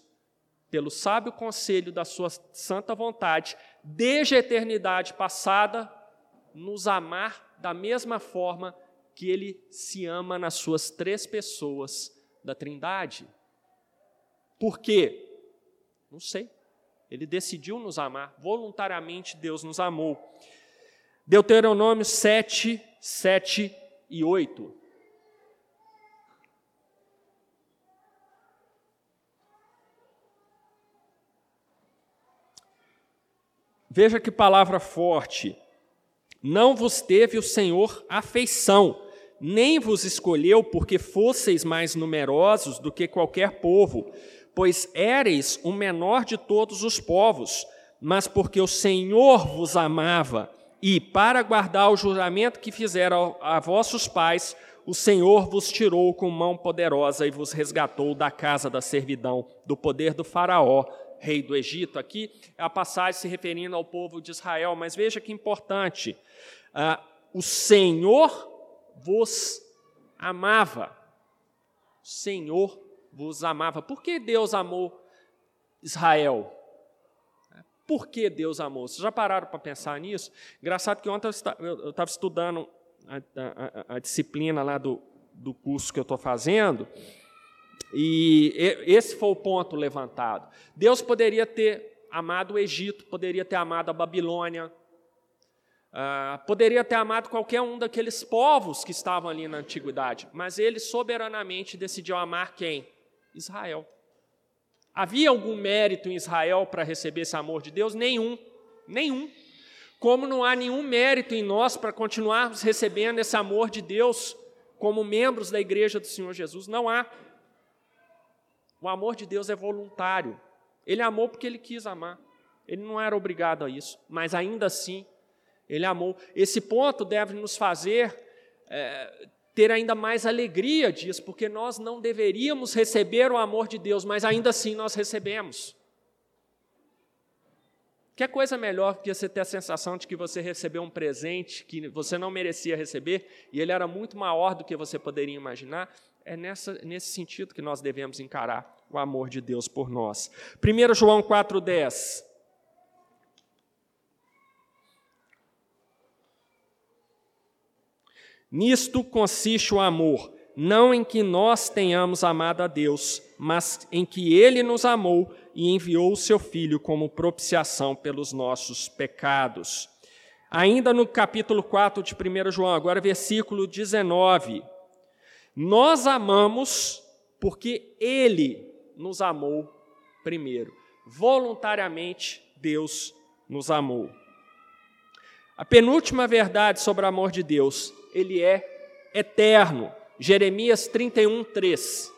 Speaker 1: pelo sábio conselho da sua santa vontade, desde a eternidade passada, nos amar da mesma forma que ele se ama nas suas três pessoas da Trindade. Por quê? Não sei. Ele decidiu nos amar, voluntariamente Deus nos amou. Deuteronômio 7, 7 e 8. Veja que palavra forte. Não vos teve o Senhor afeição, nem vos escolheu porque fosseis mais numerosos do que qualquer povo, pois éreis o menor de todos os povos, mas porque o Senhor vos amava, e para guardar o juramento que fizeram a vossos pais, o Senhor vos tirou com mão poderosa e vos resgatou da casa da servidão, do poder do Faraó, rei do Egito. Aqui é a passagem se referindo ao povo de Israel, mas veja que importante: ah, o Senhor vos amava. O Senhor vos amava. Por que Deus amou Israel? Por que Deus amou? Vocês já pararam para pensar nisso? Engraçado que ontem eu estava estudando a, a, a, disciplina lá do, do curso que eu estou fazendo, e esse foi o ponto levantado. Deus poderia ter amado o Egito, poderia ter amado a Babilônia, uh, poderia ter amado qualquer um daqueles povos que estavam ali na antiguidade, mas ele soberanamente decidiu amar quem? Israel. Havia algum mérito em Israel para receber esse amor de Deus? Nenhum, nenhum. Como não há nenhum mérito em nós para continuarmos recebendo esse amor de Deus como membros da igreja do Senhor Jesus, não há. O amor de Deus é voluntário. Ele amou porque ele quis amar. Ele não era obrigado a isso, mas ainda assim, ele amou. Esse ponto deve nos fazer é, ter ainda mais alegria disso, porque nós não deveríamos receber o amor de Deus, mas ainda assim nós recebemos. Que coisa melhor que você ter a sensação de que você recebeu um presente que você não merecia receber e ele era muito maior do que você poderia imaginar? É nessa, nesse sentido que nós devemos encarar o amor de Deus por nós. 1 João 4,10. Nisto consiste o amor, não em que nós tenhamos amado a Deus, mas em que Ele nos amou e enviou o seu Filho como propiciação pelos nossos pecados. Ainda no capítulo 4 de 1 João, agora versículo 19. Nós amamos porque Ele nos amou primeiro. Voluntariamente, Deus nos amou. A penúltima verdade sobre o amor de Deus ele é eterno. Jeremias 31, 3.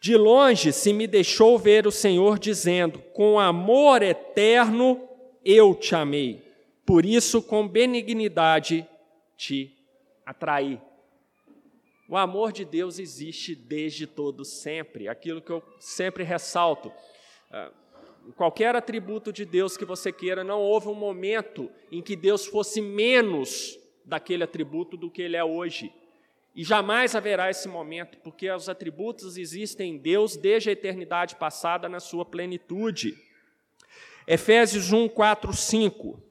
Speaker 1: De longe se me deixou ver o Senhor dizendo: Com amor eterno eu te amei, por isso com benignidade te atraí. O amor de Deus existe desde todo sempre, aquilo que eu sempre ressalto. Ah, qualquer atributo de Deus que você queira, não houve um momento em que Deus fosse menos daquele atributo do que ele é hoje. E jamais haverá esse momento, porque os atributos existem em Deus desde a eternidade passada na sua plenitude. Efésios 1, 4, 5.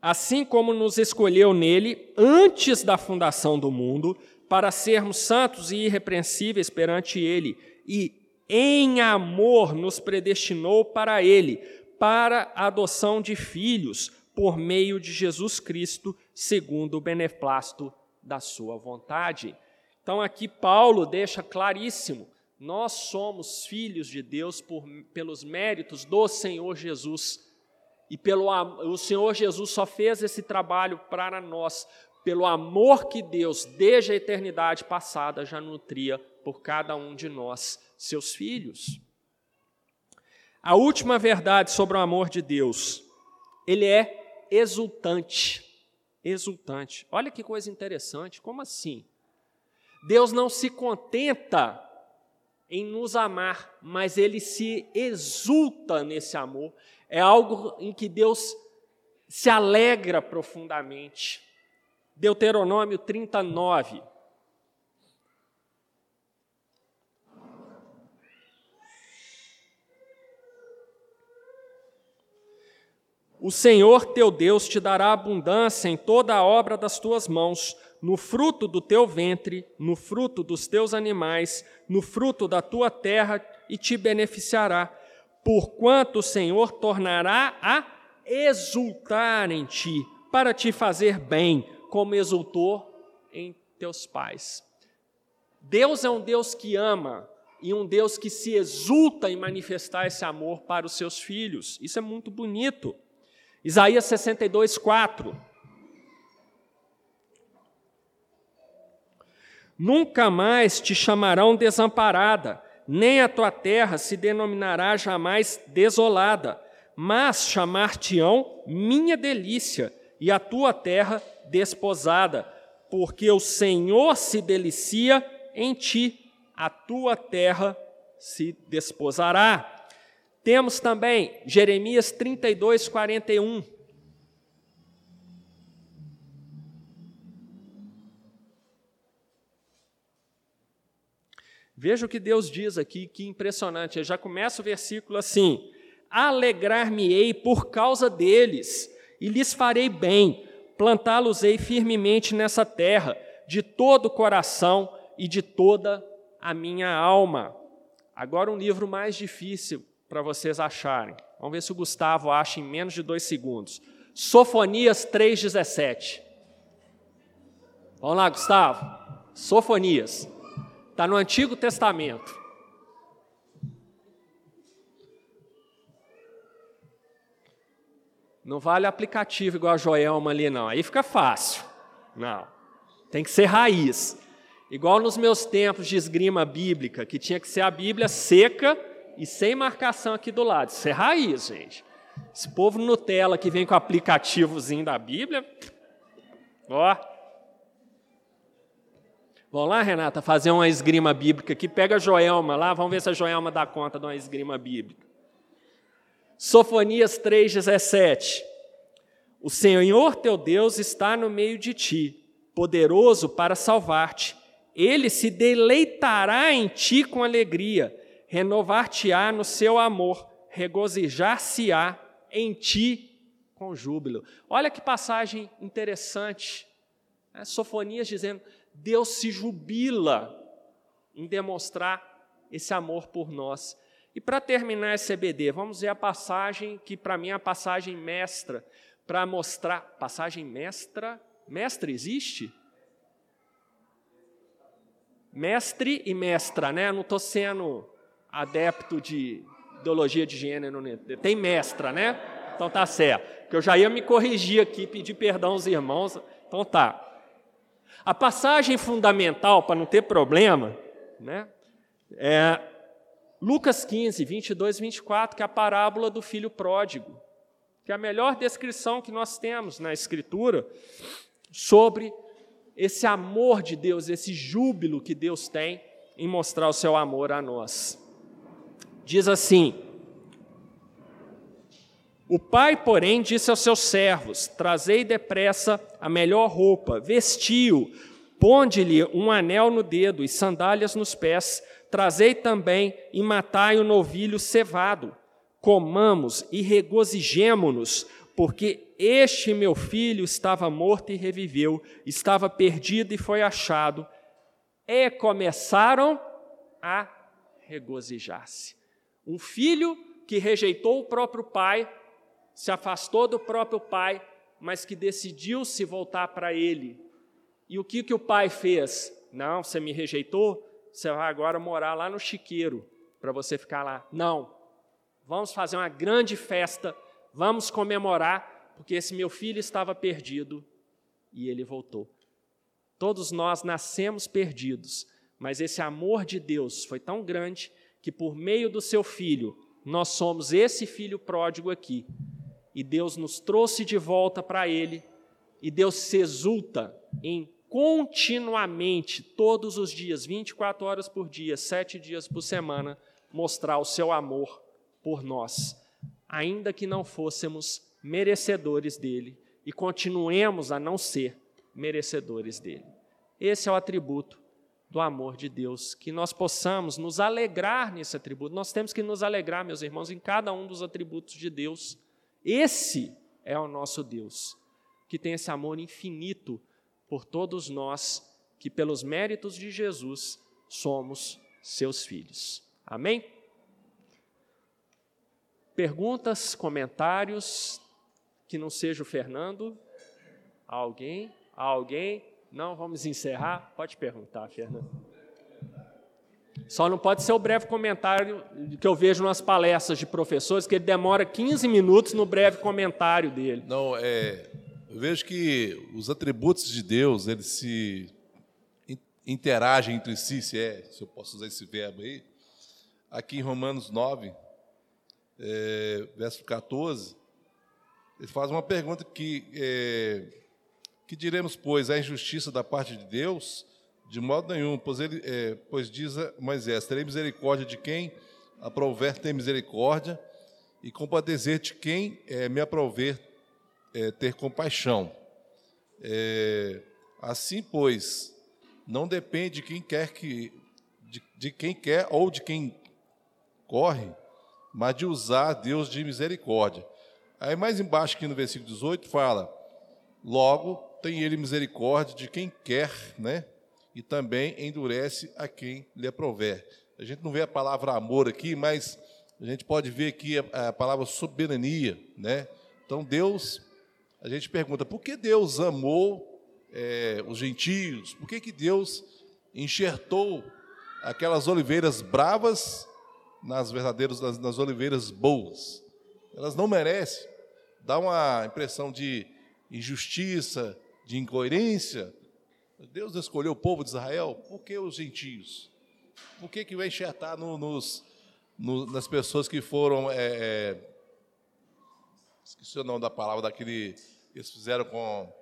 Speaker 1: Assim como nos escolheu nele antes da fundação do mundo, para sermos santos e irrepreensíveis perante ele, e em amor nos predestinou para ele, para a adoção de filhos, por meio de Jesus Cristo, segundo o beneplácito da sua vontade. Então aqui Paulo deixa claríssimo: nós somos filhos de Deus por, pelos méritos do Senhor Jesus e pelo o Senhor Jesus só fez esse trabalho para nós pelo amor que Deus desde a eternidade passada já nutria por cada um de nós, seus filhos. A última verdade sobre o amor de Deus, ele é exultante. Exultante. Olha que coisa interessante, como assim? Deus não se contenta em nos amar, mas ele se exulta nesse amor, é algo em que Deus se alegra profundamente. Deuteronômio 39. O Senhor teu Deus te dará abundância em toda a obra das tuas mãos, no fruto do teu ventre, no fruto dos teus animais, no fruto da tua terra, e te beneficiará porquanto o Senhor tornará a exultar em ti, para te fazer bem, como exultou em teus pais. Deus é um Deus que ama e um Deus que se exulta em manifestar esse amor para os seus filhos. Isso é muito bonito. Isaías 62, 4. Nunca mais te chamarão desamparada, nem a tua terra se denominará jamais desolada, mas chamar-te-ão minha delícia, e a tua terra desposada, porque o Senhor se delicia em ti, a tua terra se desposará. Temos também Jeremias 32, 41. Veja o que Deus diz aqui, que impressionante. Eu já começa o versículo assim: Alegrar-me-ei por causa deles, e lhes farei bem, plantá-los-ei firmemente nessa terra, de todo o coração e de toda a minha alma. Agora, um livro mais difícil para vocês acharem. Vamos ver se o Gustavo acha em menos de dois segundos. Sofonias 3,17. Vamos lá, Gustavo. Sofonias. Está no Antigo Testamento. Não vale aplicativo igual a Joelma ali, não. Aí fica fácil. Não. Tem que ser raiz. Igual nos meus tempos de esgrima bíblica, que tinha que ser a Bíblia seca e sem marcação aqui do lado. Isso é raiz, gente. Esse povo Nutella que vem com o aplicativozinho da Bíblia. Ó. Vamos lá, Renata, fazer uma esgrima bíblica aqui. Pega a Joelma lá, vamos ver se a Joelma dá conta de uma esgrima bíblica. Sofonias 3,17. O Senhor teu Deus está no meio de ti, poderoso para salvar-te. Ele se deleitará em ti com alegria, renovar-te-á no seu amor, regozijar-se-á em ti com júbilo. Olha que passagem interessante. É, Sofonias dizendo: Deus se jubila em demonstrar esse amor por nós. E para terminar esse EBD, vamos ver a passagem que para mim é a passagem mestra, para mostrar. Passagem mestra? Mestre existe? Mestre e mestra, né? Não estou sendo adepto de ideologia de gênero. Né? Tem mestra, né? Então tá certo. Que eu já ia me corrigir aqui, pedir perdão aos irmãos. Então tá. A passagem fundamental, para não ter problema, né? É Lucas 15, 22 e 24, que é a parábola do filho pródigo, que é a melhor descrição que nós temos na Escritura sobre esse amor de Deus, esse júbilo que Deus tem em mostrar o seu amor a nós. Diz assim: O pai, porém, disse aos seus servos: Trazei depressa a melhor roupa, vestiu, ponde-lhe um anel no dedo e sandálias nos pés, trazei também e matai o novilho cevado. Comamos e regozijemo-nos, porque este meu filho estava morto e reviveu, estava perdido e foi achado. E começaram a regozijar-se. Um filho que rejeitou o próprio pai, se afastou do próprio pai, mas que decidiu se voltar para ele. E o que, que o pai fez? Não, você me rejeitou? Você vai agora morar lá no chiqueiro para você ficar lá. Não. Vamos fazer uma grande festa, vamos comemorar, porque esse meu filho estava perdido e ele voltou. Todos nós nascemos perdidos, mas esse amor de Deus foi tão grande que por meio do seu filho, nós somos esse filho pródigo aqui. E Deus nos trouxe de volta para ele, e Deus se exulta em continuamente, todos os dias, 24 horas por dia, sete dias por semana, mostrar o seu amor por nós, ainda que não fôssemos merecedores dele e continuemos a não ser merecedores dele. Esse é o atributo do amor de Deus, que nós possamos nos alegrar nesse atributo. Nós temos que nos alegrar, meus irmãos, em cada um dos atributos de Deus. Esse é o nosso Deus, que tem esse amor infinito por todos nós, que pelos méritos de Jesus somos seus filhos. Amém? Perguntas, comentários, que não seja o Fernando? Alguém? Alguém? Não, vamos encerrar. Pode perguntar, Fernando. Só não pode ser o breve comentário que eu vejo nas palestras de professores, que ele demora 15 minutos no breve comentário dele.
Speaker 2: Não, é, eu vejo que os atributos de Deus, eles se interagem entre si, se é, se eu posso usar esse verbo aí. Aqui em Romanos 9, é, verso 14, ele faz uma pergunta que é, que diremos, pois, a injustiça da parte de Deus? De modo nenhum, pois, ele, é, pois diz Moisés: terei misericórdia de quem aprover ter misericórdia, e compadecer de quem é, me aprover é, ter compaixão. É, assim, pois, não depende de quem quer que de, de quem quer ou de quem corre, mas de usar Deus de misericórdia. Aí mais embaixo aqui no versículo 18 fala: Logo, tem ele misericórdia de quem quer, né? E também endurece a quem lhe aprover. A gente não vê a palavra amor aqui, mas a gente pode ver aqui a, a palavra soberania, né? Então Deus, a gente pergunta, por que Deus amou é, os gentios? Por que, que Deus enxertou aquelas oliveiras bravas nas verdadeiras, nas, nas oliveiras boas? Elas não merecem. dá uma impressão de injustiça, de incoerência. Deus escolheu o povo de Israel, por que os gentios? Por que, que vai enxertar no, nos, no, nas pessoas que foram. É, é, esqueci o nome da palavra daquele. Eles fizeram com,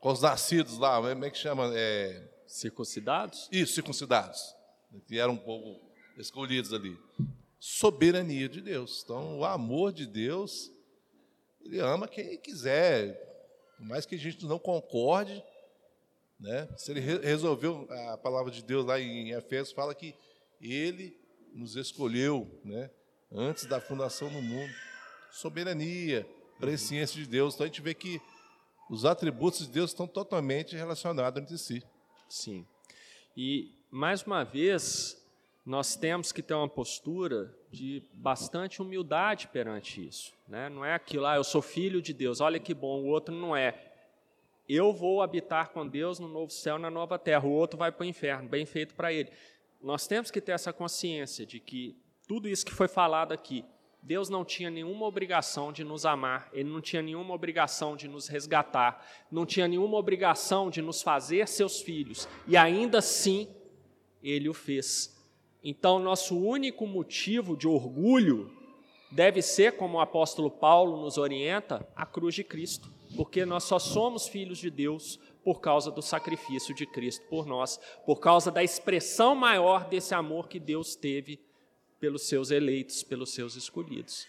Speaker 2: com os nascidos lá, como é que chama? É,
Speaker 1: circuncidados?
Speaker 2: Isso, circuncidados. Que eram um pouco escolhidos ali. Soberania de Deus. Então, o amor de Deus, ele ama quem quiser, por mais que a gente não concorde, né? Se ele resolveu, a palavra de Deus lá em Efésios fala que ele nos escolheu, né? Antes da fundação do mundo. Soberania, presciência de Deus. Então a gente vê que os atributos de Deus estão totalmente relacionados entre si.
Speaker 1: Sim. E, mais uma vez, nós temos que ter uma postura de bastante humildade perante isso. Né? Não é aquilo, ah, eu sou filho de Deus, olha que bom, o outro não é. Eu vou habitar com Deus no novo céu, na nova terra, o outro vai para o inferno, bem feito para ele. Nós temos que ter essa consciência de que tudo isso que foi falado aqui, Deus não tinha nenhuma obrigação de nos amar, Ele não tinha nenhuma obrigação de nos resgatar, não tinha nenhuma obrigação de nos fazer seus filhos, e ainda assim Ele o fez. Então, nosso único motivo de orgulho deve ser, como o apóstolo Paulo nos orienta, a cruz de Cristo, porque nós só somos filhos de Deus por causa do sacrifício de Cristo por nós, por causa da expressão maior desse amor que Deus teve pelos seus eleitos, pelos seus escolhidos.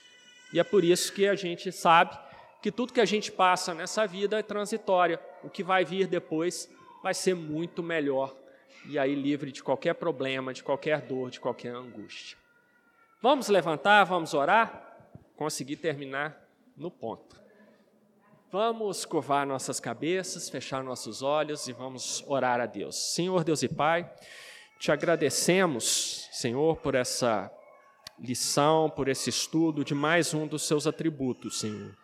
Speaker 1: E é por isso que a gente sabe que tudo que a gente passa nessa vida é transitória. O que vai vir depois vai ser muito melhor e aí livre de qualquer problema, de qualquer dor, de qualquer angústia. Vamos levantar, vamos orar, conseguir terminar no ponto. Vamos curvar nossas cabeças, fechar nossos olhos e vamos orar a Deus. Senhor Deus e Pai, te agradecemos, Senhor, por essa lição, por esse estudo de mais um dos seus atributos, Senhor.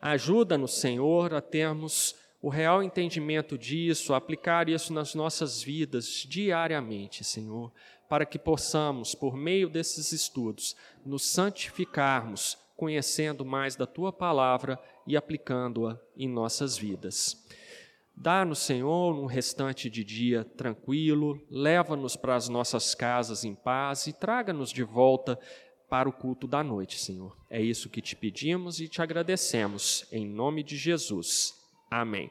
Speaker 1: Ajuda-nos, Senhor, a termos o real entendimento disso, aplicar isso nas nossas vidas diariamente, Senhor, para que possamos, por meio desses estudos, nos santificarmos, conhecendo mais da tua palavra e aplicando-a em nossas vidas. Dá-nos, Senhor, um restante de dia tranquilo, leva-nos para as nossas casas em paz e traga-nos de volta para o culto da noite, Senhor. É isso que te pedimos e te agradecemos, em nome de Jesus. Amém.